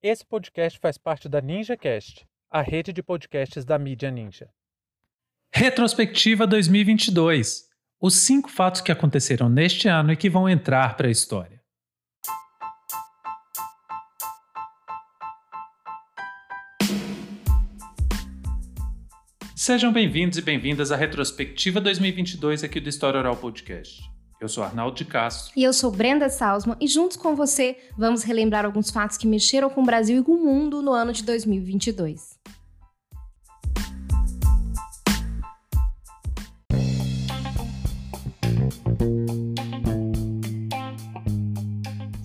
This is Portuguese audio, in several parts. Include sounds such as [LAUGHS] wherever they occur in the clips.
Esse podcast faz parte da NinjaCast, a rede de podcasts da mídia Ninja. Retrospectiva 2022. Os cinco fatos que aconteceram neste ano e que vão entrar para a história. Sejam bem-vindos e bem-vindas à Retrospectiva 2022 aqui do História Oral Podcast. Eu sou Arnaldo de Castro. E eu sou Brenda Salzman e juntos com você vamos relembrar alguns fatos que mexeram com o Brasil e com o mundo no ano de 2022.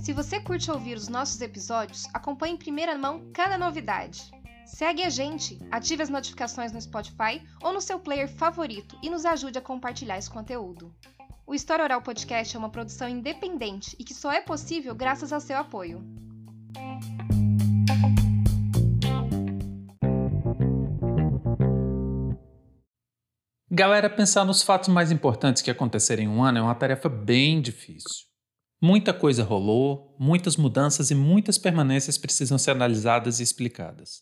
Se você curte ouvir os nossos episódios, acompanhe em primeira mão cada novidade. Segue a gente, ative as notificações no Spotify ou no seu player favorito e nos ajude a compartilhar esse conteúdo. O História Oral Podcast é uma produção independente e que só é possível graças ao seu apoio. Galera, pensar nos fatos mais importantes que aconteceram em um ano é uma tarefa bem difícil. Muita coisa rolou, muitas mudanças e muitas permanências precisam ser analisadas e explicadas.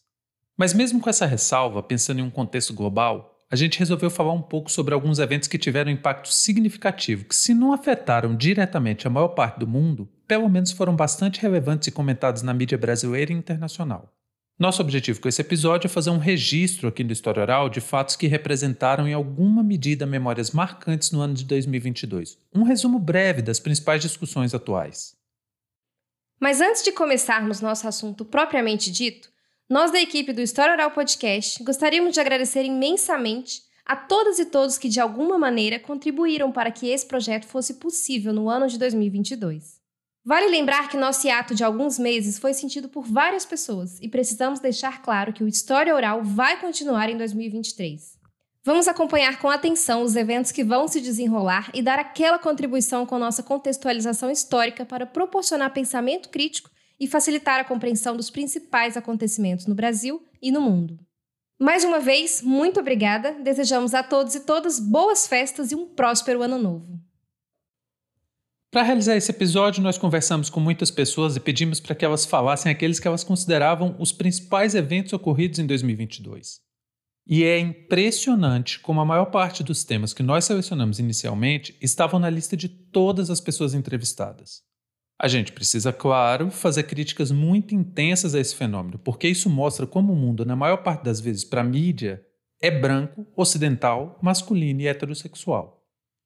Mas, mesmo com essa ressalva, pensando em um contexto global, a gente resolveu falar um pouco sobre alguns eventos que tiveram impacto significativo, que, se não afetaram diretamente a maior parte do mundo, pelo menos foram bastante relevantes e comentados na mídia brasileira e internacional. Nosso objetivo com esse episódio é fazer um registro aqui do História Oral de fatos que representaram em alguma medida memórias marcantes no ano de 2022. Um resumo breve das principais discussões atuais. Mas antes de começarmos nosso assunto propriamente dito, nós da equipe do História Oral Podcast gostaríamos de agradecer imensamente a todas e todos que de alguma maneira contribuíram para que esse projeto fosse possível no ano de 2022. Vale lembrar que nosso hiato de alguns meses foi sentido por várias pessoas e precisamos deixar claro que o História Oral vai continuar em 2023. Vamos acompanhar com atenção os eventos que vão se desenrolar e dar aquela contribuição com nossa contextualização histórica para proporcionar pensamento crítico e facilitar a compreensão dos principais acontecimentos no Brasil e no mundo. Mais uma vez, muito obrigada. Desejamos a todos e todas boas festas e um próspero ano novo. Para realizar esse episódio, nós conversamos com muitas pessoas e pedimos para que elas falassem aqueles que elas consideravam os principais eventos ocorridos em 2022. E é impressionante como a maior parte dos temas que nós selecionamos inicialmente estavam na lista de todas as pessoas entrevistadas. A gente precisa, claro, fazer críticas muito intensas a esse fenômeno, porque isso mostra como o mundo, na maior parte das vezes, para a mídia, é branco, ocidental, masculino e heterossexual.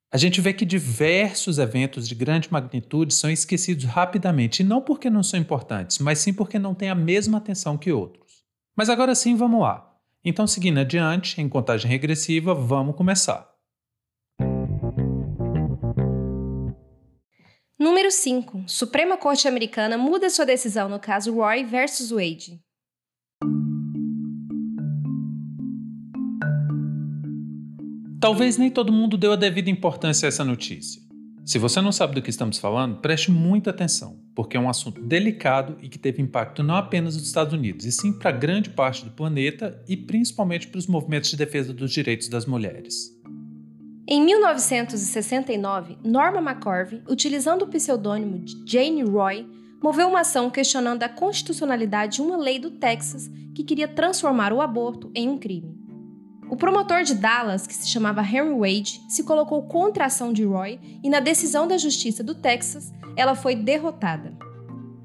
A gente vê que diversos eventos de grande magnitude são esquecidos rapidamente, e não porque não são importantes, mas sim porque não têm a mesma atenção que outros. Mas agora sim, vamos lá. Então, seguindo adiante, em contagem regressiva, vamos começar. Número 5. Suprema Corte Americana muda sua decisão no caso Roy versus Wade. Talvez nem todo mundo deu a devida importância a essa notícia. Se você não sabe do que estamos falando, preste muita atenção, porque é um assunto delicado e que teve impacto não apenas nos Estados Unidos, e sim para grande parte do planeta e principalmente para os movimentos de defesa dos direitos das mulheres. Em 1969, Norma McCorvey, utilizando o pseudônimo de Jane Roy, moveu uma ação questionando a constitucionalidade de uma lei do Texas que queria transformar o aborto em um crime. O promotor de Dallas, que se chamava Henry Wade, se colocou contra a ação de Roy e, na decisão da Justiça do Texas, ela foi derrotada.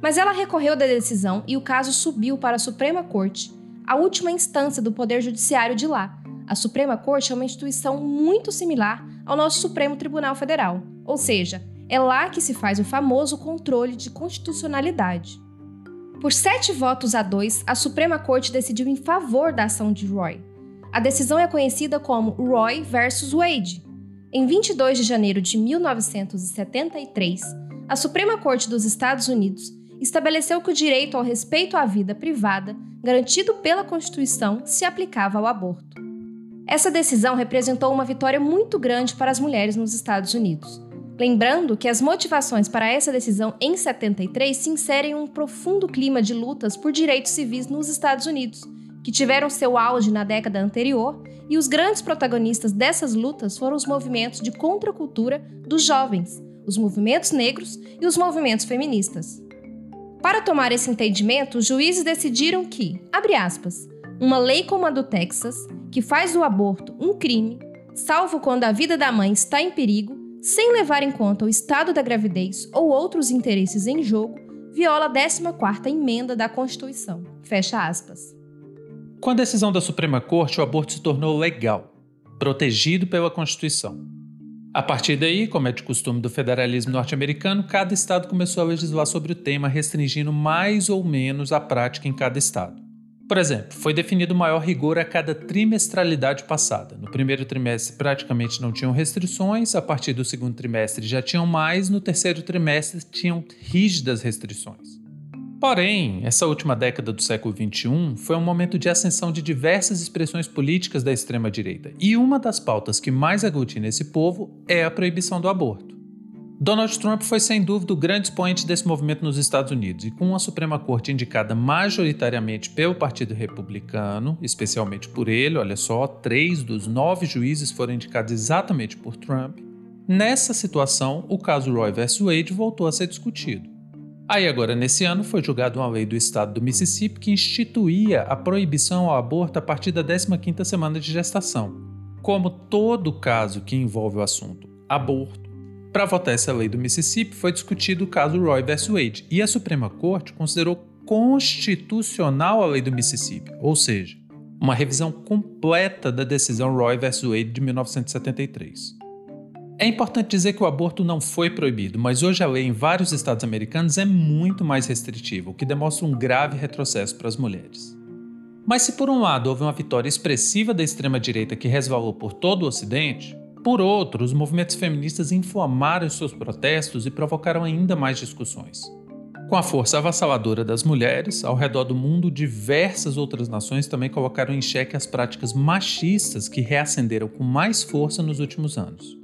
Mas ela recorreu da decisão e o caso subiu para a Suprema Corte, a última instância do Poder Judiciário de lá, a Suprema Corte é uma instituição muito similar ao nosso Supremo Tribunal Federal, ou seja, é lá que se faz o famoso controle de constitucionalidade. Por sete votos a dois, a Suprema Corte decidiu em favor da ação de Roy. A decisão é conhecida como Roy versus Wade. Em 22 de janeiro de 1973, a Suprema Corte dos Estados Unidos estabeleceu que o direito ao respeito à vida privada, garantido pela Constituição, se aplicava ao aborto. Essa decisão representou uma vitória muito grande para as mulheres nos Estados Unidos. Lembrando que as motivações para essa decisão em 73 se inserem em um profundo clima de lutas por direitos civis nos Estados Unidos, que tiveram seu auge na década anterior, e os grandes protagonistas dessas lutas foram os movimentos de contracultura dos jovens, os movimentos negros e os movimentos feministas. Para tomar esse entendimento, os juízes decidiram que, abre aspas, uma lei como a do Texas, que faz do aborto um crime, salvo quando a vida da mãe está em perigo, sem levar em conta o estado da gravidez ou outros interesses em jogo, viola a 14ª emenda da Constituição. Fecha aspas. Com a decisão da Suprema Corte, o aborto se tornou legal, protegido pela Constituição. A partir daí, como é de costume do federalismo norte-americano, cada estado começou a legislar sobre o tema, restringindo mais ou menos a prática em cada estado. Por exemplo, foi definido maior rigor a cada trimestralidade passada. No primeiro trimestre praticamente não tinham restrições, a partir do segundo trimestre já tinham mais, no terceiro trimestre tinham rígidas restrições. Porém, essa última década do século XXI foi um momento de ascensão de diversas expressões políticas da extrema-direita, e uma das pautas que mais aglutina esse povo é a proibição do aborto. Donald Trump foi sem dúvida o grande expoente desse movimento nos Estados Unidos, e com a Suprema Corte indicada majoritariamente pelo Partido Republicano, especialmente por ele, olha só, três dos nove juízes foram indicados exatamente por Trump. Nessa situação, o caso Roy vs. Wade voltou a ser discutido. Aí agora, nesse ano, foi julgada uma lei do estado do Mississippi que instituía a proibição ao aborto a partir da 15ª semana de gestação. Como todo caso que envolve o assunto aborto, para votar essa lei do Mississippi, foi discutido o caso Roy vs. Wade e a Suprema Corte considerou constitucional a lei do Mississippi, ou seja, uma revisão completa da decisão Roy vs. Wade de 1973. É importante dizer que o aborto não foi proibido, mas hoje a lei em vários estados americanos é muito mais restritiva, o que demonstra um grave retrocesso para as mulheres. Mas se por um lado houve uma vitória expressiva da extrema-direita que resvalou por todo o Ocidente, por outro, os movimentos feministas inflamaram seus protestos e provocaram ainda mais discussões. Com a força avassaladora das mulheres, ao redor do mundo, diversas outras nações também colocaram em xeque as práticas machistas que reacenderam com mais força nos últimos anos.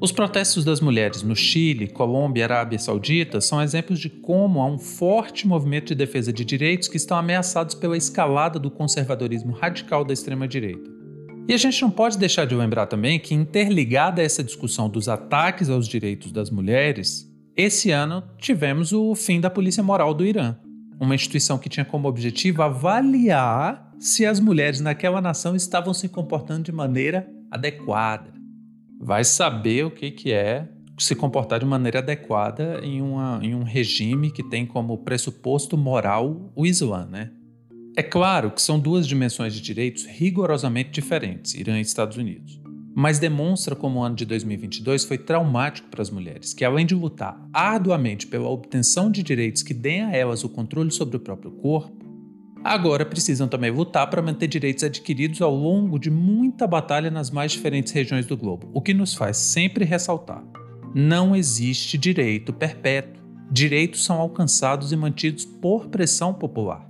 Os protestos das mulheres no Chile, Colômbia e Arábia Saudita são exemplos de como há um forte movimento de defesa de direitos que estão ameaçados pela escalada do conservadorismo radical da extrema-direita. E a gente não pode deixar de lembrar também que, interligada a essa discussão dos ataques aos direitos das mulheres, esse ano tivemos o fim da Polícia Moral do Irã, uma instituição que tinha como objetivo avaliar se as mulheres naquela nação estavam se comportando de maneira adequada. Vai saber o que, que é se comportar de maneira adequada em, uma, em um regime que tem como pressuposto moral o Islã, né? É claro que são duas dimensões de direitos rigorosamente diferentes, Irã e Estados Unidos, mas demonstra como o ano de 2022 foi traumático para as mulheres, que além de lutar arduamente pela obtenção de direitos que deem a elas o controle sobre o próprio corpo, agora precisam também lutar para manter direitos adquiridos ao longo de muita batalha nas mais diferentes regiões do globo, o que nos faz sempre ressaltar: não existe direito perpétuo. Direitos são alcançados e mantidos por pressão popular.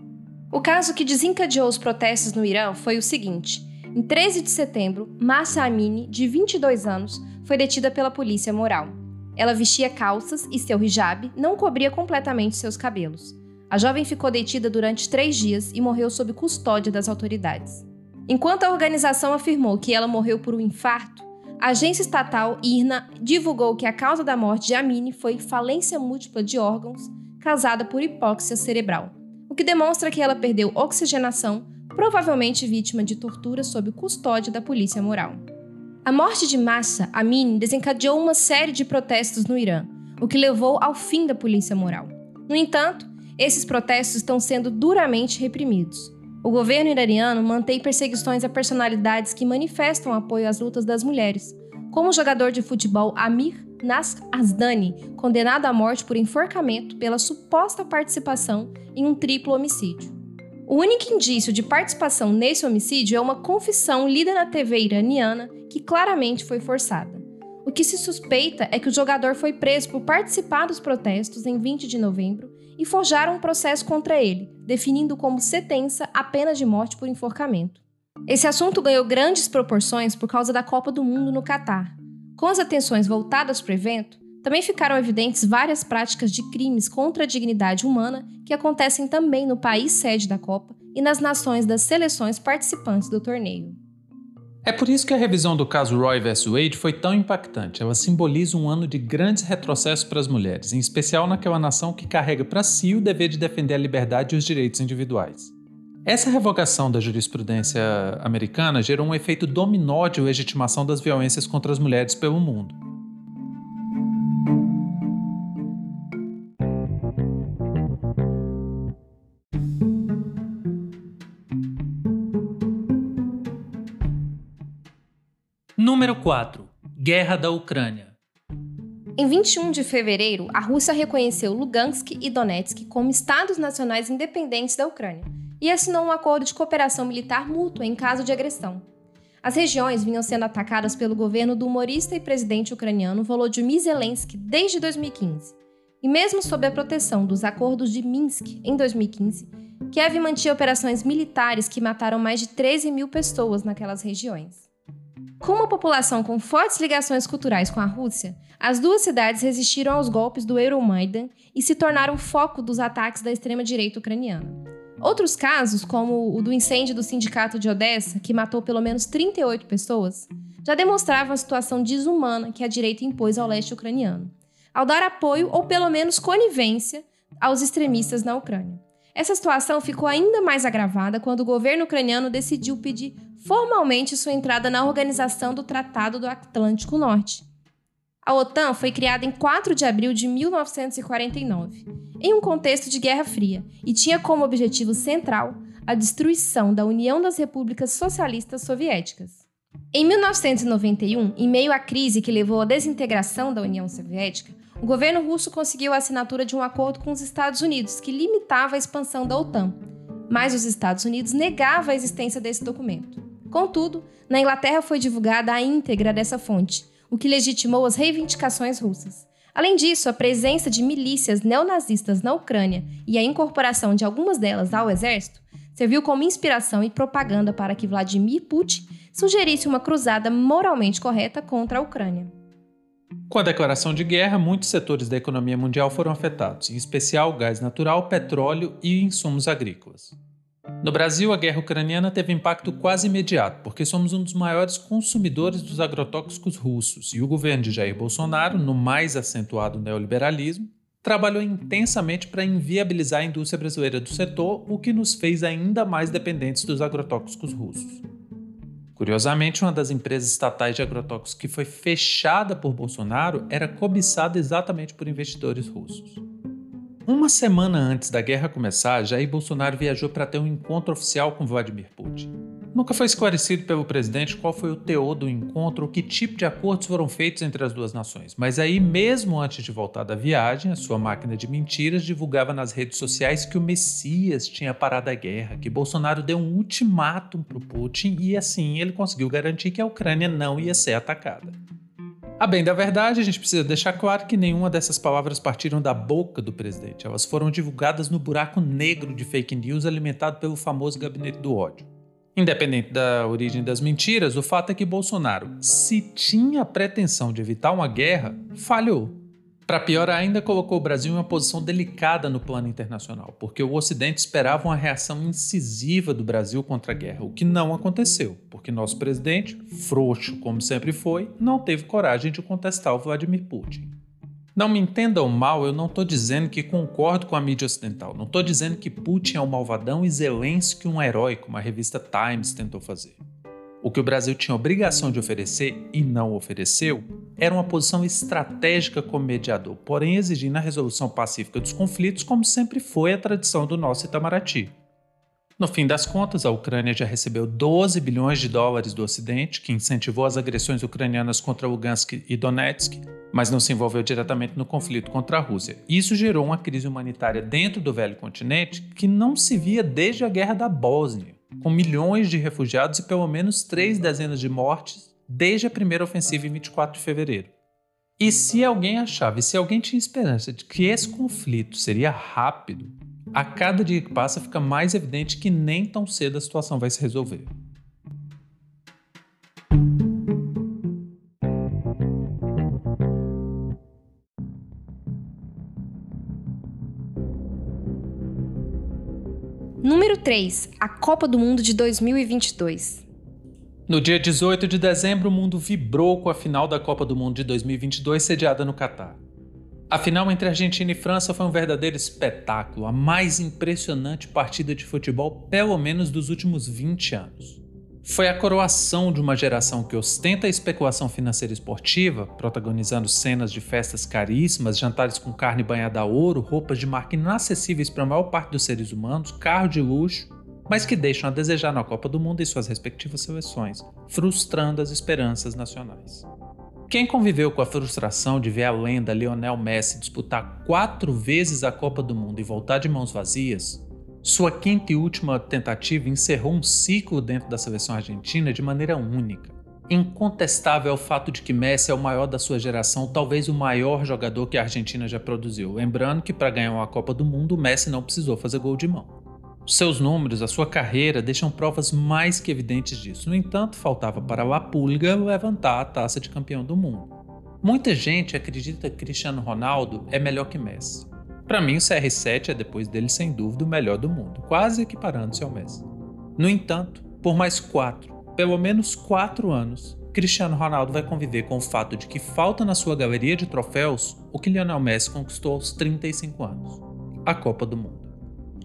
O caso que desencadeou os protestos no Irã foi o seguinte: em 13 de setembro, Massa Amini, de 22 anos, foi detida pela polícia moral. Ela vestia calças e seu hijab não cobria completamente seus cabelos. A jovem ficou detida durante três dias e morreu sob custódia das autoridades. Enquanto a organização afirmou que ela morreu por um infarto, a agência estatal IRNA divulgou que a causa da morte de Amini foi falência múltipla de órgãos causada por hipóxia cerebral que demonstra que ela perdeu oxigenação, provavelmente vítima de tortura sob custódia da polícia moral. A morte de Massa Amini desencadeou uma série de protestos no Irã, o que levou ao fim da polícia moral. No entanto, esses protestos estão sendo duramente reprimidos. O governo iraniano mantém perseguições a personalidades que manifestam apoio às lutas das mulheres, como o jogador de futebol Amir Nas Asdani, condenado à morte por enforcamento pela suposta participação em um triplo homicídio. O único indício de participação nesse homicídio é uma confissão lida na TV iraniana que claramente foi forçada. O que se suspeita é que o jogador foi preso por participar dos protestos em 20 de novembro e forjaram um processo contra ele, definindo como sentença a pena de morte por enforcamento. Esse assunto ganhou grandes proporções por causa da Copa do Mundo no Catar. Com as atenções voltadas para o evento, também ficaram evidentes várias práticas de crimes contra a dignidade humana que acontecem também no país sede da Copa e nas nações das seleções participantes do torneio. É por isso que a revisão do caso Roy vs Wade foi tão impactante. Ela simboliza um ano de grandes retrocessos para as mulheres, em especial naquela nação que carrega para si o dever de defender a liberdade e os direitos individuais. Essa revogação da jurisprudência americana gerou um efeito dominó de legitimação das violências contra as mulheres pelo mundo. Número 4. Guerra da Ucrânia. Em 21 de fevereiro, a Rússia reconheceu Lugansk e Donetsk como estados nacionais independentes da Ucrânia e assinou um acordo de cooperação militar mútua em caso de agressão. As regiões vinham sendo atacadas pelo governo do humorista e presidente ucraniano Volodymyr Zelensky desde 2015. E mesmo sob a proteção dos acordos de Minsk em 2015, Kiev mantinha operações militares que mataram mais de 13 mil pessoas naquelas regiões. Com uma população com fortes ligações culturais com a Rússia, as duas cidades resistiram aos golpes do Euromaidan e se tornaram foco dos ataques da extrema-direita ucraniana. Outros casos, como o do incêndio do sindicato de Odessa, que matou pelo menos 38 pessoas, já demonstravam a situação desumana que a direita impôs ao leste ucraniano, ao dar apoio ou pelo menos conivência aos extremistas na Ucrânia. Essa situação ficou ainda mais agravada quando o governo ucraniano decidiu pedir formalmente sua entrada na Organização do Tratado do Atlântico Norte. A OTAN foi criada em 4 de abril de 1949, em um contexto de Guerra Fria, e tinha como objetivo central a destruição da União das Repúblicas Socialistas Soviéticas. Em 1991, em meio à crise que levou à desintegração da União Soviética, o governo russo conseguiu a assinatura de um acordo com os Estados Unidos que limitava a expansão da OTAN, mas os Estados Unidos negavam a existência desse documento. Contudo, na Inglaterra foi divulgada a íntegra dessa fonte, o que legitimou as reivindicações russas. Além disso, a presença de milícias neonazistas na Ucrânia e a incorporação de algumas delas ao exército serviu como inspiração e propaganda para que Vladimir Putin sugerisse uma cruzada moralmente correta contra a Ucrânia. Com a declaração de guerra, muitos setores da economia mundial foram afetados, em especial gás natural, petróleo e insumos agrícolas. No Brasil, a guerra ucraniana teve impacto quase imediato, porque somos um dos maiores consumidores dos agrotóxicos russos e o governo de Jair Bolsonaro, no mais acentuado neoliberalismo, trabalhou intensamente para inviabilizar a indústria brasileira do setor, o que nos fez ainda mais dependentes dos agrotóxicos russos. Curiosamente, uma das empresas estatais de agrotóxicos que foi fechada por Bolsonaro era cobiçada exatamente por investidores russos. Uma semana antes da guerra começar, Jair Bolsonaro viajou para ter um encontro oficial com Vladimir Putin. Nunca foi esclarecido pelo presidente qual foi o teor do encontro ou que tipo de acordos foram feitos entre as duas nações. Mas aí, mesmo antes de voltar da viagem, a sua máquina de mentiras divulgava nas redes sociais que o Messias tinha parado a guerra, que Bolsonaro deu um ultimátum para Putin e assim ele conseguiu garantir que a Ucrânia não ia ser atacada. A bem da verdade, a gente precisa deixar claro que nenhuma dessas palavras partiram da boca do presidente. Elas foram divulgadas no buraco negro de fake news alimentado pelo famoso gabinete do ódio. Independente da origem das mentiras, o fato é que Bolsonaro, se tinha a pretensão de evitar uma guerra, falhou. Para pior ainda, colocou o Brasil em uma posição delicada no plano internacional, porque o Ocidente esperava uma reação incisiva do Brasil contra a guerra, o que não aconteceu, porque nosso presidente, frouxo como sempre foi, não teve coragem de contestar o Vladimir Putin. Não me entendam mal, eu não estou dizendo que concordo com a mídia ocidental, não estou dizendo que Putin é um malvadão e Zelensky um herói, como a revista Times tentou fazer. O que o Brasil tinha obrigação de oferecer e não ofereceu era uma posição estratégica como mediador, porém exigindo a resolução pacífica dos conflitos, como sempre foi a tradição do nosso Itamaraty. No fim das contas, a Ucrânia já recebeu 12 bilhões de dólares do Ocidente, que incentivou as agressões ucranianas contra Lugansk e Donetsk, mas não se envolveu diretamente no conflito contra a Rússia. Isso gerou uma crise humanitária dentro do velho continente que não se via desde a Guerra da Bósnia com milhões de refugiados e pelo menos três dezenas de mortes desde a primeira ofensiva em 24 de fevereiro. E se alguém achava, e se alguém tinha esperança de que esse conflito seria rápido, a cada dia que passa fica mais evidente que nem tão cedo a situação vai se resolver. 3. A Copa do Mundo de 2022. No dia 18 de dezembro, o mundo vibrou com a final da Copa do Mundo de 2022 sediada no Catar. A final entre Argentina e França foi um verdadeiro espetáculo, a mais impressionante partida de futebol, pelo menos dos últimos 20 anos. Foi a coroação de uma geração que ostenta a especulação financeira esportiva, protagonizando cenas de festas caríssimas, jantares com carne banhada a ouro, roupas de marca inacessíveis para a maior parte dos seres humanos, carro de luxo mas que deixam a desejar na Copa do Mundo e suas respectivas seleções, frustrando as esperanças nacionais. Quem conviveu com a frustração de ver a lenda Lionel Messi disputar quatro vezes a Copa do Mundo e voltar de mãos vazias, sua quinta e última tentativa encerrou um ciclo dentro da seleção argentina de maneira única. Incontestável é o fato de que Messi é o maior da sua geração, talvez o maior jogador que a Argentina já produziu. Lembrando que para ganhar uma Copa do Mundo, Messi não precisou fazer gol de mão. Seus números, a sua carreira deixam provas mais que evidentes disso. No entanto, faltava para La Pulga levantar a taça de campeão do mundo. Muita gente acredita que Cristiano Ronaldo é melhor que Messi. Para mim, o CR7 é depois dele sem dúvida o melhor do mundo, quase equiparando-se ao Messi. No entanto, por mais quatro, pelo menos quatro anos, Cristiano Ronaldo vai conviver com o fato de que falta na sua galeria de troféus o que Lionel Messi conquistou aos 35 anos: a Copa do Mundo.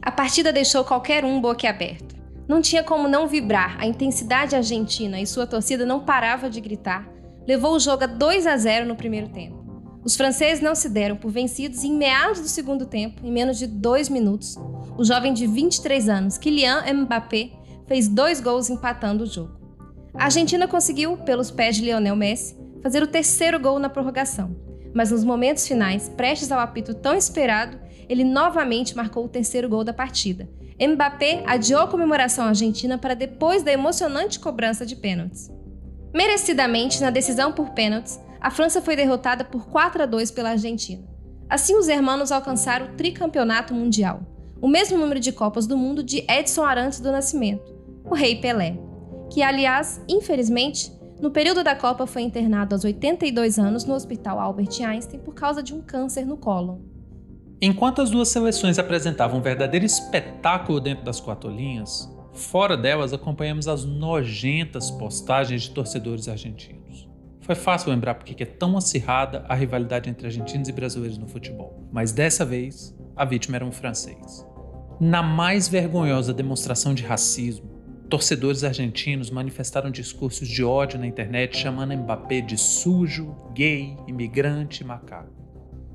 A partida deixou qualquer um boquiaberto. Não tinha como não vibrar, a intensidade argentina e sua torcida não parava de gritar, levou o jogo a 2 a 0 no primeiro tempo. Os franceses não se deram por vencidos e em meados do segundo tempo, em menos de dois minutos, o jovem de 23 anos, Kylian Mbappé, fez dois gols empatando o jogo. A Argentina conseguiu, pelos pés de Lionel Messi, fazer o terceiro gol na prorrogação, mas nos momentos finais, prestes ao apito tão esperado, ele novamente marcou o terceiro gol da partida. Mbappé adiou a comemoração argentina para depois da emocionante cobrança de pênaltis. Merecidamente, na decisão por pênaltis, a França foi derrotada por 4 a 2 pela Argentina. Assim, os hermanos alcançaram o tricampeonato mundial, o mesmo número de Copas do Mundo de Edson Arantes do Nascimento, o Rei Pelé, que, aliás, infelizmente, no período da Copa foi internado aos 82 anos no Hospital Albert Einstein por causa de um câncer no cólon. Enquanto as duas seleções apresentavam um verdadeiro espetáculo dentro das quatro linhas, fora delas acompanhamos as nojentas postagens de torcedores argentinos. Foi fácil lembrar porque é tão acirrada a rivalidade entre argentinos e brasileiros no futebol, mas dessa vez a vítima era um francês. Na mais vergonhosa demonstração de racismo, torcedores argentinos manifestaram discursos de ódio na internet chamando Mbappé de sujo, gay, imigrante e macaco.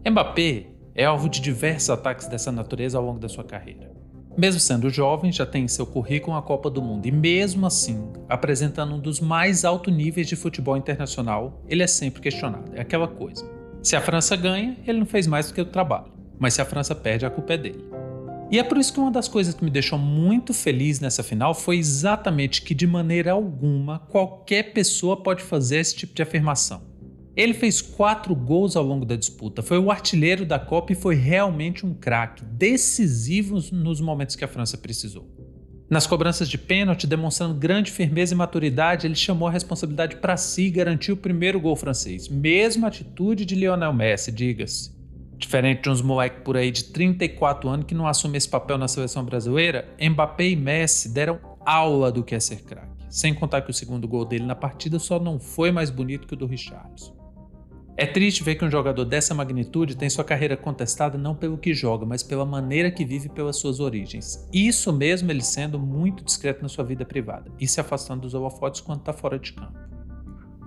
Mbappé é alvo de diversos ataques dessa natureza ao longo da sua carreira. Mesmo sendo jovem, já tem em seu currículo a Copa do Mundo e, mesmo assim, apresentando um dos mais altos níveis de futebol internacional, ele é sempre questionado. É aquela coisa. Se a França ganha, ele não fez mais do que o trabalho. Mas se a França perde, a culpa é dele. E é por isso que uma das coisas que me deixou muito feliz nessa final foi exatamente que, de maneira alguma, qualquer pessoa pode fazer esse tipo de afirmação. Ele fez quatro gols ao longo da disputa, foi o artilheiro da Copa e foi realmente um craque, decisivo nos momentos que a França precisou. Nas cobranças de pênalti, demonstrando grande firmeza e maturidade, ele chamou a responsabilidade para si e garantiu o primeiro gol francês. Mesma atitude de Lionel Messi, diga-se. Diferente de uns moleques por aí de 34 anos que não assumem esse papel na seleção brasileira, Mbappé e Messi deram aula do que é ser craque. Sem contar que o segundo gol dele na partida só não foi mais bonito que o do Richarlison. É triste ver que um jogador dessa magnitude tem sua carreira contestada não pelo que joga, mas pela maneira que vive pelas suas origens. Isso mesmo ele sendo muito discreto na sua vida privada e se afastando dos holofotes quando está fora de campo.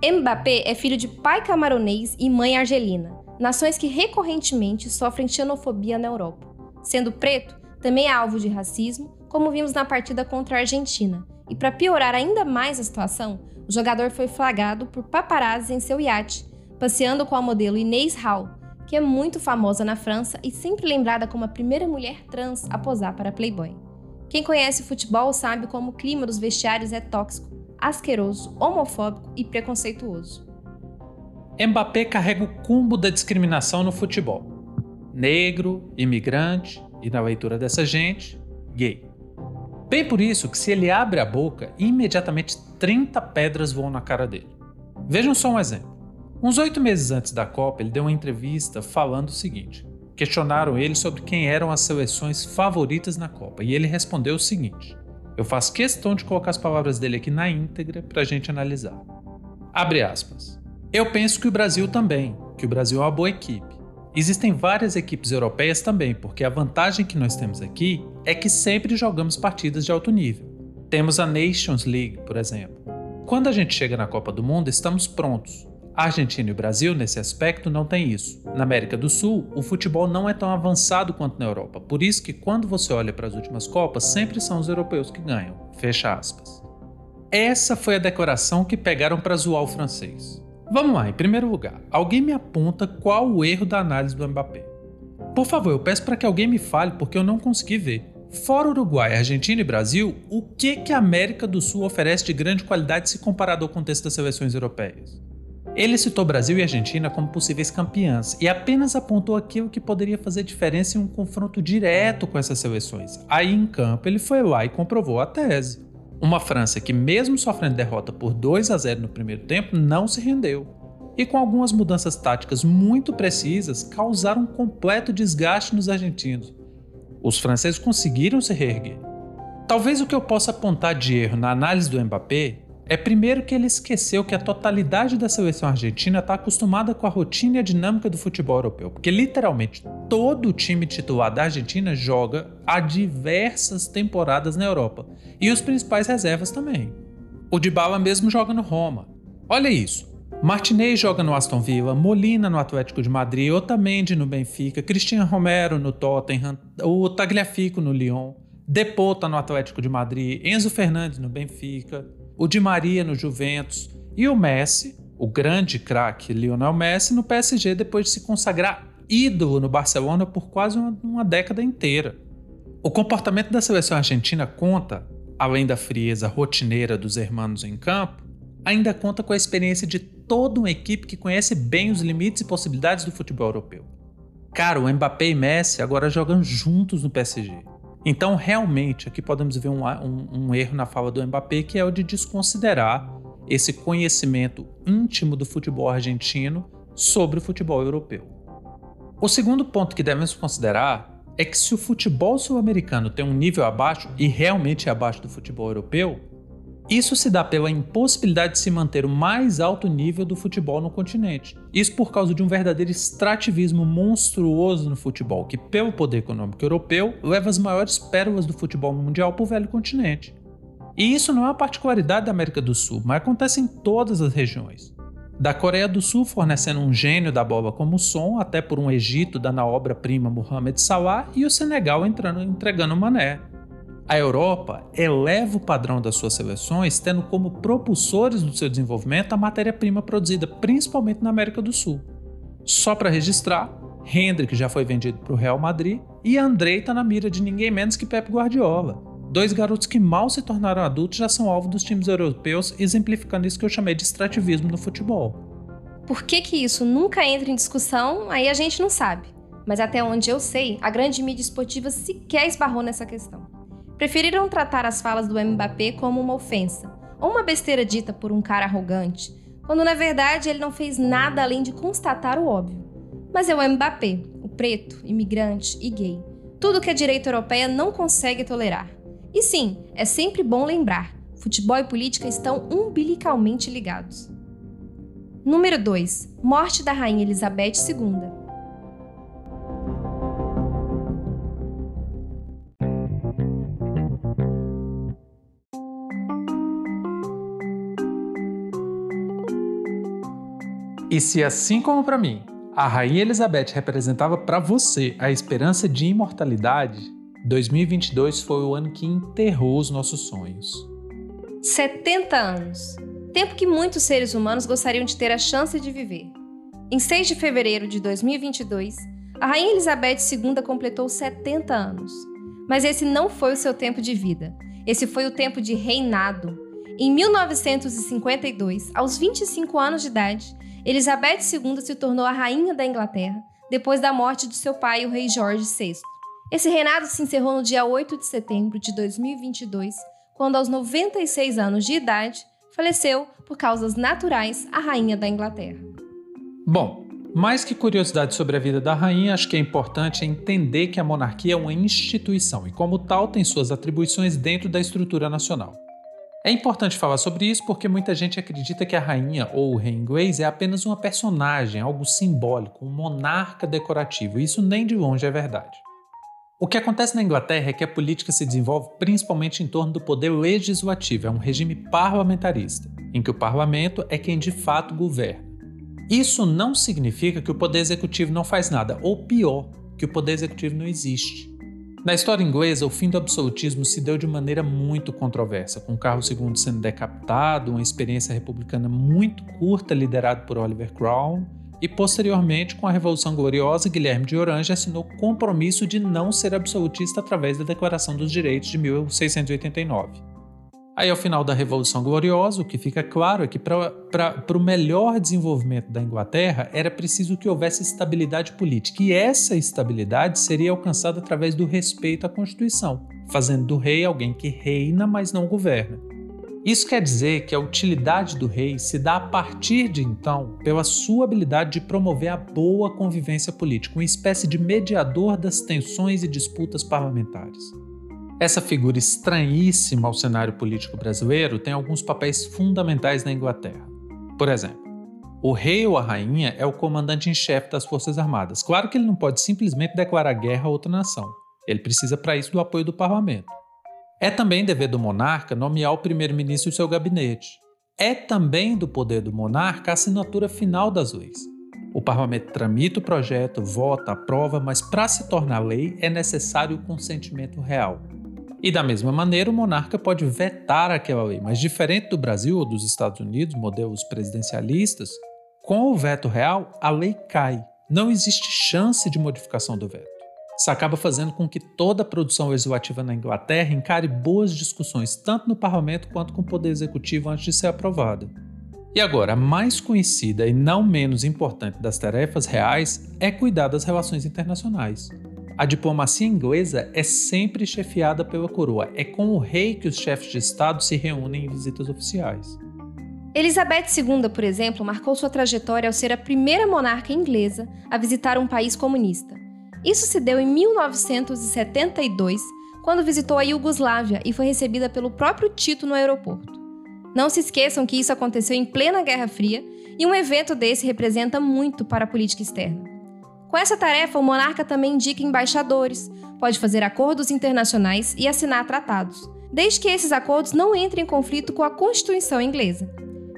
Mbappé é filho de pai camaronês e mãe argelina, nações que recorrentemente sofrem xenofobia na Europa. Sendo preto, também é alvo de racismo, como vimos na partida contra a Argentina. E para piorar ainda mais a situação, o jogador foi flagrado por paparazzi em seu iate, passeando com a modelo Inês Hall, que é muito famosa na França e sempre lembrada como a primeira mulher trans a posar para Playboy. Quem conhece o futebol sabe como o clima dos vestiários é tóxico, asqueroso, homofóbico e preconceituoso. Mbappé carrega o cumbo da discriminação no futebol. Negro, imigrante e, na leitura dessa gente, gay. Bem por isso que se ele abre a boca, imediatamente 30 pedras voam na cara dele. Vejam só um exemplo. Uns oito meses antes da Copa, ele deu uma entrevista falando o seguinte: questionaram ele sobre quem eram as seleções favoritas na Copa, e ele respondeu o seguinte: Eu faço questão de colocar as palavras dele aqui na íntegra para a gente analisar. Abre aspas. Eu penso que o Brasil também, que o Brasil é uma boa equipe. Existem várias equipes europeias também, porque a vantagem que nós temos aqui é que sempre jogamos partidas de alto nível. Temos a Nations League, por exemplo. Quando a gente chega na Copa do Mundo, estamos prontos. Argentina e o Brasil, nesse aspecto, não tem isso. Na América do Sul, o futebol não é tão avançado quanto na Europa. Por isso que quando você olha para as últimas Copas, sempre são os europeus que ganham. Fecha aspas. Essa foi a decoração que pegaram para zoar o francês. Vamos lá, em primeiro lugar, alguém me aponta qual o erro da análise do Mbappé. Por favor, eu peço para que alguém me fale porque eu não consegui ver. Fora Uruguai, Argentina e Brasil, o que, que a América do Sul oferece de grande qualidade se comparado ao contexto das seleções europeias? Ele citou Brasil e Argentina como possíveis campeãs e apenas apontou aquilo que poderia fazer diferença em um confronto direto com essas seleções. Aí em campo ele foi lá e comprovou a tese. Uma França que, mesmo sofrendo derrota por 2 a 0 no primeiro tempo, não se rendeu. E com algumas mudanças táticas muito precisas, causaram um completo desgaste nos argentinos, os franceses conseguiram se reerguer. Talvez o que eu possa apontar de erro na análise do Mbappé é primeiro que ele esqueceu que a totalidade da seleção argentina está acostumada com a rotina e a dinâmica do futebol europeu, porque literalmente todo o time titular da Argentina joga há diversas temporadas na Europa e os principais reservas também. O Dybala mesmo joga no Roma. Olha isso. Martinez joga no Aston Villa, Molina no Atlético de Madrid, Otamendi no Benfica, Cristian Romero no Tottenham, o Tagliafico no Lyon, Depota no Atlético de Madrid, Enzo Fernandes no Benfica, o Di Maria no Juventus e o Messi, o grande craque Lionel Messi no PSG depois de se consagrar ídolo no Barcelona por quase uma, uma década inteira. O comportamento da seleção argentina conta, além da frieza rotineira dos hermanos em campo, ainda conta com a experiência de toda uma equipe que conhece bem os limites e possibilidades do futebol europeu. Cara, o Mbappé e Messi agora jogam juntos no PSG. Então, realmente, aqui podemos ver um, um, um erro na fala do Mbappé, que é o de desconsiderar esse conhecimento íntimo do futebol argentino sobre o futebol europeu. O segundo ponto que devemos considerar é que se o futebol sul-americano tem um nível abaixo, e realmente é abaixo do futebol europeu, isso se dá pela impossibilidade de se manter o mais alto nível do futebol no continente. Isso por causa de um verdadeiro extrativismo monstruoso no futebol, que, pelo poder econômico europeu, leva as maiores pérolas do futebol mundial para o velho continente. E isso não é uma particularidade da América do Sul, mas acontece em todas as regiões. Da Coreia do Sul fornecendo um gênio da bola como som, até por um Egito dando a obra-prima Mohamed Salah e o Senegal entrando, entregando Mané. A Europa eleva o padrão das suas seleções, tendo como propulsores do seu desenvolvimento a matéria-prima produzida principalmente na América do Sul. Só para registrar, Hendrick já foi vendido para o Real Madrid e Andrei está na mira de ninguém menos que Pep Guardiola. Dois garotos que mal se tornaram adultos já são alvo dos times europeus, exemplificando isso que eu chamei de extrativismo no futebol. Por que, que isso nunca entra em discussão, aí a gente não sabe. Mas até onde eu sei, a grande mídia esportiva sequer esbarrou nessa questão preferiram tratar as falas do Mbappé como uma ofensa ou uma besteira dita por um cara arrogante, quando na verdade ele não fez nada além de constatar o óbvio. Mas é o Mbappé, o preto, imigrante e gay. Tudo que a direita europeia não consegue tolerar. E sim, é sempre bom lembrar: futebol e política estão umbilicalmente ligados. Número 2. Morte da Rainha Elizabeth II. E se assim como para mim, a Rainha Elizabeth representava para você a esperança de imortalidade, 2022 foi o ano que enterrou os nossos sonhos. 70 anos. Tempo que muitos seres humanos gostariam de ter a chance de viver. Em 6 de fevereiro de 2022, a Rainha Elizabeth II completou 70 anos. Mas esse não foi o seu tempo de vida. Esse foi o tempo de reinado. Em 1952, aos 25 anos de idade, Elizabeth II se tornou a rainha da Inglaterra depois da morte de seu pai, o rei Jorge VI. Esse reinado se encerrou no dia 8 de setembro de 2022, quando, aos 96 anos de idade, faleceu por causas naturais a rainha da Inglaterra. Bom, Mais que curiosidade sobre a vida da rainha, acho que é importante entender que a monarquia é uma instituição e, como tal, tem suas atribuições dentro da estrutura nacional. É importante falar sobre isso porque muita gente acredita que a rainha ou o rei inglês é apenas uma personagem, algo simbólico, um monarca decorativo. E isso nem de longe é verdade. O que acontece na Inglaterra é que a política se desenvolve principalmente em torno do poder legislativo, é um regime parlamentarista, em que o parlamento é quem de fato governa. Isso não significa que o poder executivo não faz nada, ou pior, que o poder executivo não existe. Na história inglesa, o fim do absolutismo se deu de maneira muito controversa, com Carlos II sendo decapitado, uma experiência republicana muito curta liderada por Oliver Cromwell, e posteriormente, com a Revolução Gloriosa, Guilherme de Orange assinou compromisso de não ser absolutista através da Declaração dos Direitos de 1689. Aí, ao final da Revolução Gloriosa, o que fica claro é que para o melhor desenvolvimento da Inglaterra era preciso que houvesse estabilidade política, e essa estabilidade seria alcançada através do respeito à Constituição, fazendo do rei alguém que reina, mas não governa. Isso quer dizer que a utilidade do rei se dá a partir de então pela sua habilidade de promover a boa convivência política, uma espécie de mediador das tensões e disputas parlamentares. Essa figura estranhíssima ao cenário político brasileiro tem alguns papéis fundamentais na Inglaterra. Por exemplo, o rei ou a rainha é o comandante em chefe das Forças Armadas. Claro que ele não pode simplesmente declarar guerra a outra nação. Ele precisa, para isso, do apoio do parlamento. É também dever do monarca nomear o primeiro-ministro e seu gabinete. É também do poder do monarca a assinatura final das leis. O parlamento tramita o projeto, vota, aprova, mas para se tornar lei é necessário o consentimento real. E da mesma maneira, o monarca pode vetar aquela lei, mas diferente do Brasil ou dos Estados Unidos, modelos presidencialistas, com o veto real, a lei cai. Não existe chance de modificação do veto. Isso acaba fazendo com que toda a produção legislativa na Inglaterra encare boas discussões, tanto no parlamento quanto com o poder executivo antes de ser aprovada. E agora, a mais conhecida e não menos importante das tarefas reais é cuidar das relações internacionais. A diplomacia inglesa é sempre chefiada pela coroa. É com o rei que os chefes de Estado se reúnem em visitas oficiais. Elizabeth II, por exemplo, marcou sua trajetória ao ser a primeira monarca inglesa a visitar um país comunista. Isso se deu em 1972, quando visitou a Iugoslávia e foi recebida pelo próprio Tito no aeroporto. Não se esqueçam que isso aconteceu em plena Guerra Fria e um evento desse representa muito para a política externa. Com essa tarefa, o monarca também indica embaixadores, pode fazer acordos internacionais e assinar tratados, desde que esses acordos não entrem em conflito com a Constituição inglesa.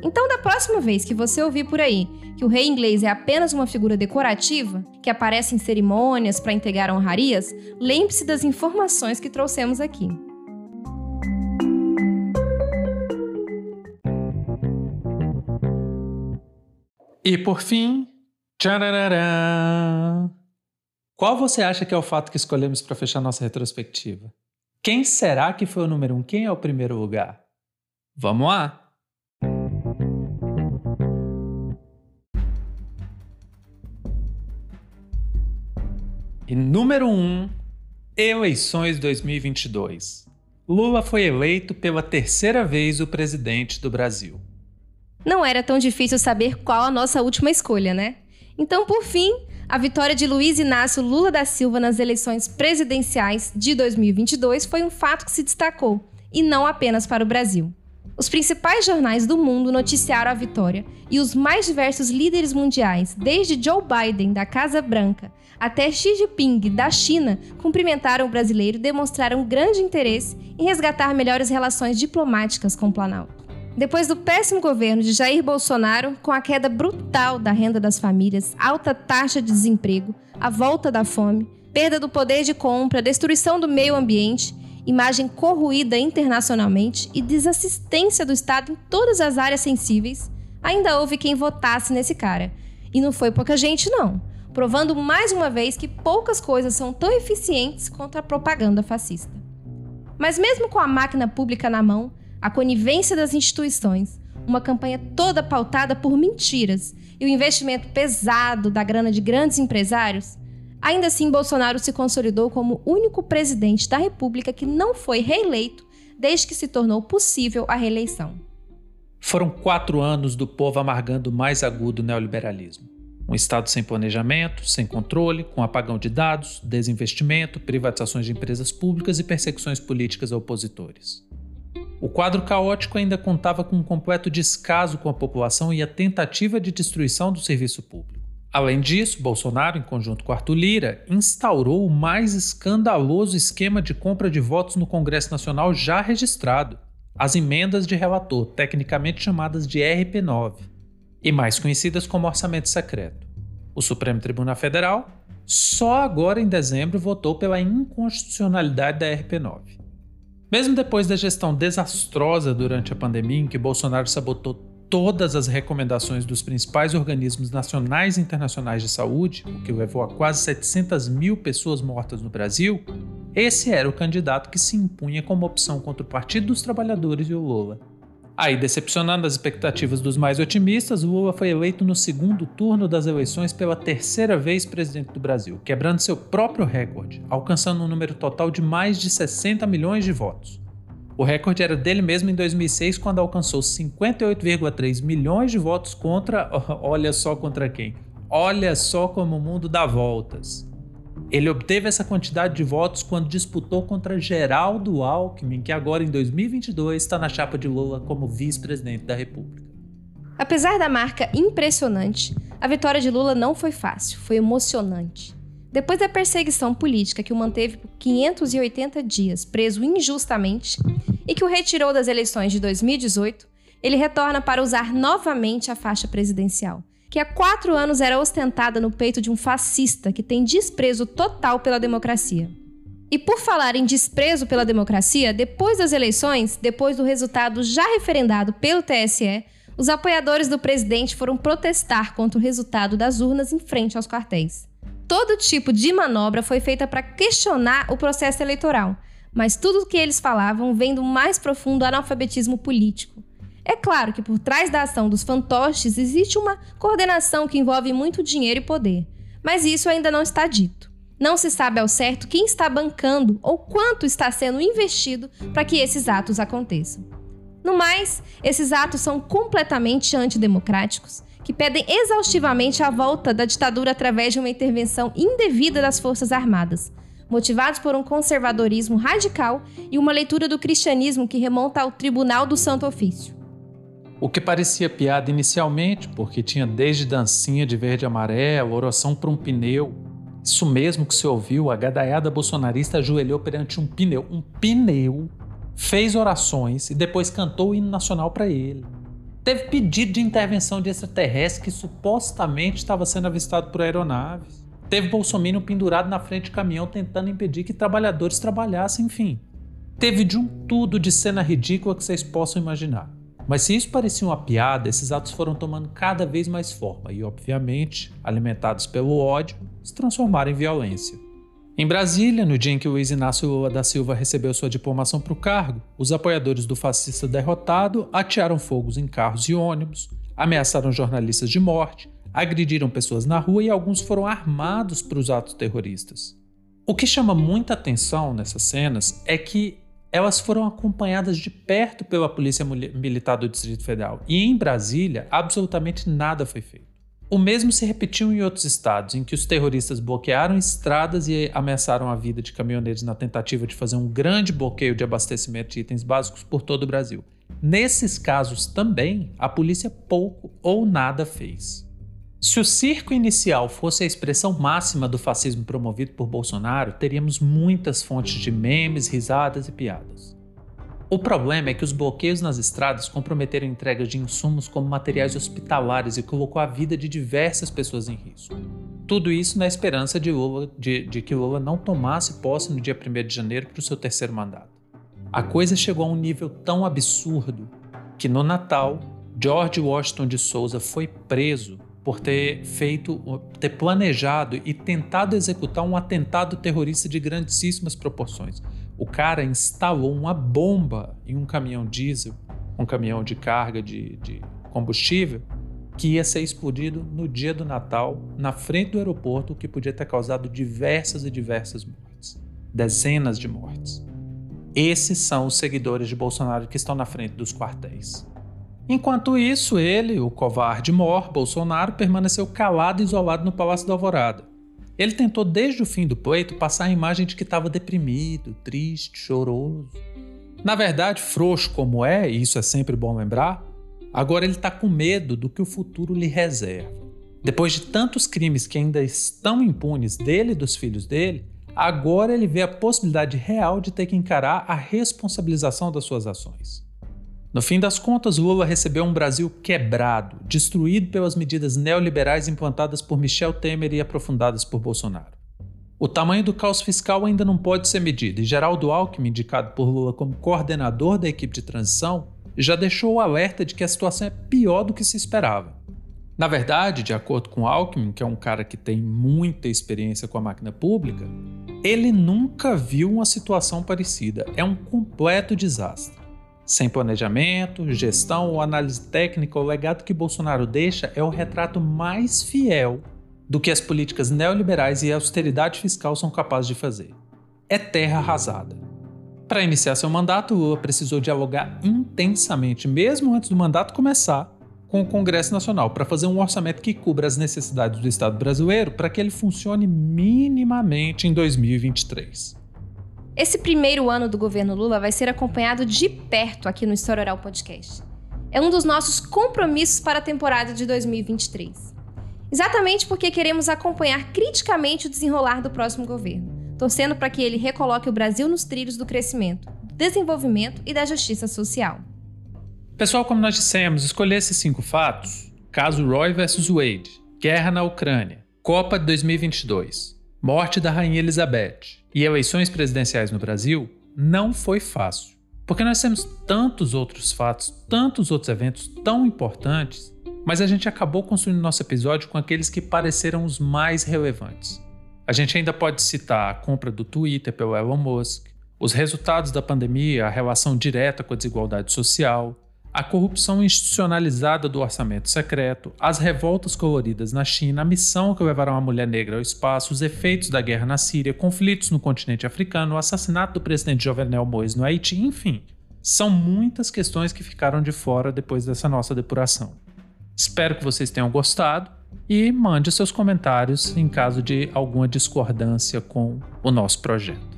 Então, da próxima vez que você ouvir por aí que o rei inglês é apenas uma figura decorativa, que aparece em cerimônias para integrar honrarias, lembre-se das informações que trouxemos aqui. E por fim, Tcharará. Qual você acha que é o fato que escolhemos para fechar nossa retrospectiva? Quem será que foi o número um? Quem é o primeiro lugar? Vamos lá! E número 1, um, eleições 2022. Lula foi eleito pela terceira vez o presidente do Brasil. Não era tão difícil saber qual a nossa última escolha, né? Então, por fim, a vitória de Luiz Inácio Lula da Silva nas eleições presidenciais de 2022 foi um fato que se destacou, e não apenas para o Brasil. Os principais jornais do mundo noticiaram a vitória e os mais diversos líderes mundiais, desde Joe Biden, da Casa Branca, até Xi Jinping, da China, cumprimentaram o brasileiro e demonstraram grande interesse em resgatar melhores relações diplomáticas com o Planalto. Depois do péssimo governo de Jair Bolsonaro, com a queda brutal da renda das famílias, alta taxa de desemprego, a volta da fome, perda do poder de compra, destruição do meio ambiente, imagem corruída internacionalmente e desassistência do Estado em todas as áreas sensíveis, ainda houve quem votasse nesse cara. E não foi pouca gente, não. Provando mais uma vez que poucas coisas são tão eficientes quanto a propaganda fascista. Mas mesmo com a máquina pública na mão, a conivência das instituições, uma campanha toda pautada por mentiras e o investimento pesado da grana de grandes empresários, ainda assim Bolsonaro se consolidou como único presidente da República que não foi reeleito desde que se tornou possível a reeleição. Foram quatro anos do povo amargando o mais agudo neoliberalismo. Um Estado sem planejamento, sem controle, com apagão de dados, desinvestimento, privatizações de empresas públicas e perseguições políticas a opositores. O quadro caótico ainda contava com um completo descaso com a população e a tentativa de destruição do serviço público. Além disso, Bolsonaro, em conjunto com Arthur Lira, instaurou o mais escandaloso esquema de compra de votos no Congresso Nacional já registrado, as emendas de relator, tecnicamente chamadas de RP9, e mais conhecidas como orçamento secreto. O Supremo Tribunal Federal só agora em dezembro votou pela inconstitucionalidade da RP9. Mesmo depois da gestão desastrosa durante a pandemia, em que Bolsonaro sabotou todas as recomendações dos principais organismos nacionais e internacionais de saúde, o que levou a quase 700 mil pessoas mortas no Brasil, esse era o candidato que se impunha como opção contra o Partido dos Trabalhadores e o Lula. Aí, decepcionando as expectativas dos mais otimistas, Lula foi eleito no segundo turno das eleições pela terceira vez presidente do Brasil, quebrando seu próprio recorde, alcançando um número total de mais de 60 milhões de votos. O recorde era dele mesmo em 2006, quando alcançou 58,3 milhões de votos contra. [LAUGHS] Olha só contra quem? Olha só como o mundo dá voltas. Ele obteve essa quantidade de votos quando disputou contra Geraldo Alckmin, que agora em 2022 está na chapa de Lula como vice-presidente da República. Apesar da marca impressionante, a vitória de Lula não foi fácil, foi emocionante. Depois da perseguição política que o manteve por 580 dias preso injustamente e que o retirou das eleições de 2018, ele retorna para usar novamente a faixa presidencial que há quatro anos era ostentada no peito de um fascista que tem desprezo total pela democracia. E por falar em desprezo pela democracia, depois das eleições, depois do resultado já referendado pelo TSE, os apoiadores do presidente foram protestar contra o resultado das urnas em frente aos quartéis. Todo tipo de manobra foi feita para questionar o processo eleitoral, mas tudo o que eles falavam vem do mais profundo analfabetismo político. É claro que por trás da ação dos fantoches existe uma coordenação que envolve muito dinheiro e poder, mas isso ainda não está dito. Não se sabe ao certo quem está bancando ou quanto está sendo investido para que esses atos aconteçam. No mais, esses atos são completamente antidemocráticos, que pedem exaustivamente a volta da ditadura através de uma intervenção indevida das Forças Armadas, motivados por um conservadorismo radical e uma leitura do cristianismo que remonta ao Tribunal do Santo Ofício. O que parecia piada inicialmente, porque tinha desde dancinha de verde e amarelo, oração para um pneu. Isso mesmo que se ouviu, a gadaiada bolsonarista ajoelhou perante um pneu. Um pneu fez orações e depois cantou o hino nacional para ele. Teve pedido de intervenção de extraterrestre que supostamente estava sendo avistado por aeronaves. Teve Bolsonaro pendurado na frente de caminhão tentando impedir que trabalhadores trabalhassem, enfim. Teve de um tudo de cena ridícula que vocês possam imaginar. Mas se isso parecia uma piada, esses atos foram tomando cada vez mais forma e, obviamente, alimentados pelo ódio, se transformaram em violência. Em Brasília, no dia em que Luiz Inácio Lula da Silva recebeu sua diplomação para o cargo, os apoiadores do fascista derrotado atearam fogos em carros e ônibus, ameaçaram jornalistas de morte, agrediram pessoas na rua e alguns foram armados para os atos terroristas. O que chama muita atenção nessas cenas é que elas foram acompanhadas de perto pela Polícia Militar do Distrito Federal. E em Brasília, absolutamente nada foi feito. O mesmo se repetiu em outros estados, em que os terroristas bloquearam estradas e ameaçaram a vida de caminhoneiros na tentativa de fazer um grande bloqueio de abastecimento de itens básicos por todo o Brasil. Nesses casos também, a polícia pouco ou nada fez. Se o circo inicial fosse a expressão máxima do fascismo promovido por Bolsonaro, teríamos muitas fontes de memes, risadas e piadas. O problema é que os bloqueios nas estradas comprometeram entregas de insumos como materiais hospitalares e colocou a vida de diversas pessoas em risco. Tudo isso na esperança de, Lula, de, de que Lula não tomasse posse no dia 1 de janeiro para o seu terceiro mandato. A coisa chegou a um nível tão absurdo que no Natal, George Washington de Souza foi preso por ter feito, ter planejado e tentado executar um atentado terrorista de grandíssimas proporções. O cara instalou uma bomba em um caminhão diesel, um caminhão de carga de, de combustível, que ia ser explodido no dia do Natal, na frente do aeroporto, o que podia ter causado diversas e diversas mortes dezenas de mortes. Esses são os seguidores de Bolsonaro que estão na frente dos quartéis. Enquanto isso, ele, o covarde mor, Bolsonaro, permaneceu calado e isolado no Palácio da Alvorada. Ele tentou desde o fim do pleito passar a imagem de que estava deprimido, triste, choroso. Na verdade, frouxo como é, e isso é sempre bom lembrar, agora ele está com medo do que o futuro lhe reserva. Depois de tantos crimes que ainda estão impunes dele e dos filhos dele, agora ele vê a possibilidade real de ter que encarar a responsabilização das suas ações. No fim das contas, Lula recebeu um Brasil quebrado, destruído pelas medidas neoliberais implantadas por Michel Temer e aprofundadas por Bolsonaro. O tamanho do caos fiscal ainda não pode ser medido, e Geraldo Alckmin, indicado por Lula como coordenador da equipe de transição, já deixou o alerta de que a situação é pior do que se esperava. Na verdade, de acordo com Alckmin, que é um cara que tem muita experiência com a máquina pública, ele nunca viu uma situação parecida. É um completo desastre. Sem planejamento, gestão ou análise técnica, o legado que Bolsonaro deixa é o retrato mais fiel do que as políticas neoliberais e a austeridade fiscal são capazes de fazer. É terra arrasada. Para iniciar seu mandato, Lula precisou dialogar intensamente, mesmo antes do mandato começar, com o Congresso Nacional para fazer um orçamento que cubra as necessidades do Estado brasileiro para que ele funcione minimamente em 2023. Esse primeiro ano do governo Lula vai ser acompanhado de perto aqui no História Oral Podcast. É um dos nossos compromissos para a temporada de 2023. Exatamente porque queremos acompanhar criticamente o desenrolar do próximo governo, torcendo para que ele recoloque o Brasil nos trilhos do crescimento, desenvolvimento e da justiça social. Pessoal, como nós dissemos, escolher esses cinco fatos: caso Roy versus Wade, guerra na Ucrânia, Copa de 2022, morte da Rainha Elizabeth, e eleições presidenciais no Brasil não foi fácil. Porque nós temos tantos outros fatos, tantos outros eventos tão importantes, mas a gente acabou construindo nosso episódio com aqueles que pareceram os mais relevantes. A gente ainda pode citar a compra do Twitter pelo Elon Musk, os resultados da pandemia, a relação direta com a desigualdade social, a corrupção institucionalizada do orçamento secreto, as revoltas coloridas na China, a missão que levaram a mulher negra ao espaço, os efeitos da guerra na Síria, conflitos no continente africano, o assassinato do presidente Jovenel Moïse no Haiti, enfim. São muitas questões que ficaram de fora depois dessa nossa depuração. Espero que vocês tenham gostado e mande seus comentários em caso de alguma discordância com o nosso projeto.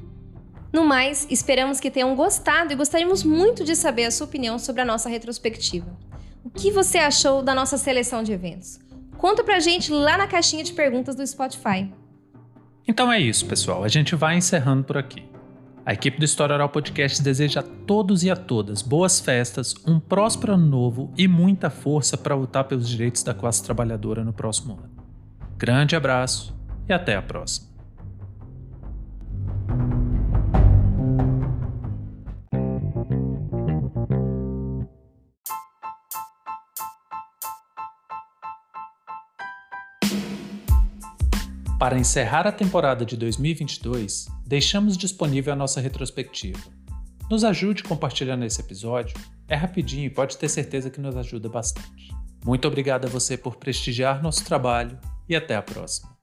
No mais, esperamos que tenham gostado e gostaríamos muito de saber a sua opinião sobre a nossa retrospectiva. O que você achou da nossa seleção de eventos? Conta pra gente lá na caixinha de perguntas do Spotify. Então é isso, pessoal. A gente vai encerrando por aqui. A equipe do História Oral Podcast deseja a todos e a todas boas festas, um próspero ano novo e muita força para lutar pelos direitos da classe trabalhadora no próximo ano. Grande abraço e até a próxima. Para encerrar a temporada de 2022, deixamos disponível a nossa retrospectiva. Nos ajude compartilhando esse episódio, é rapidinho e pode ter certeza que nos ajuda bastante. Muito obrigado a você por prestigiar nosso trabalho e até a próxima.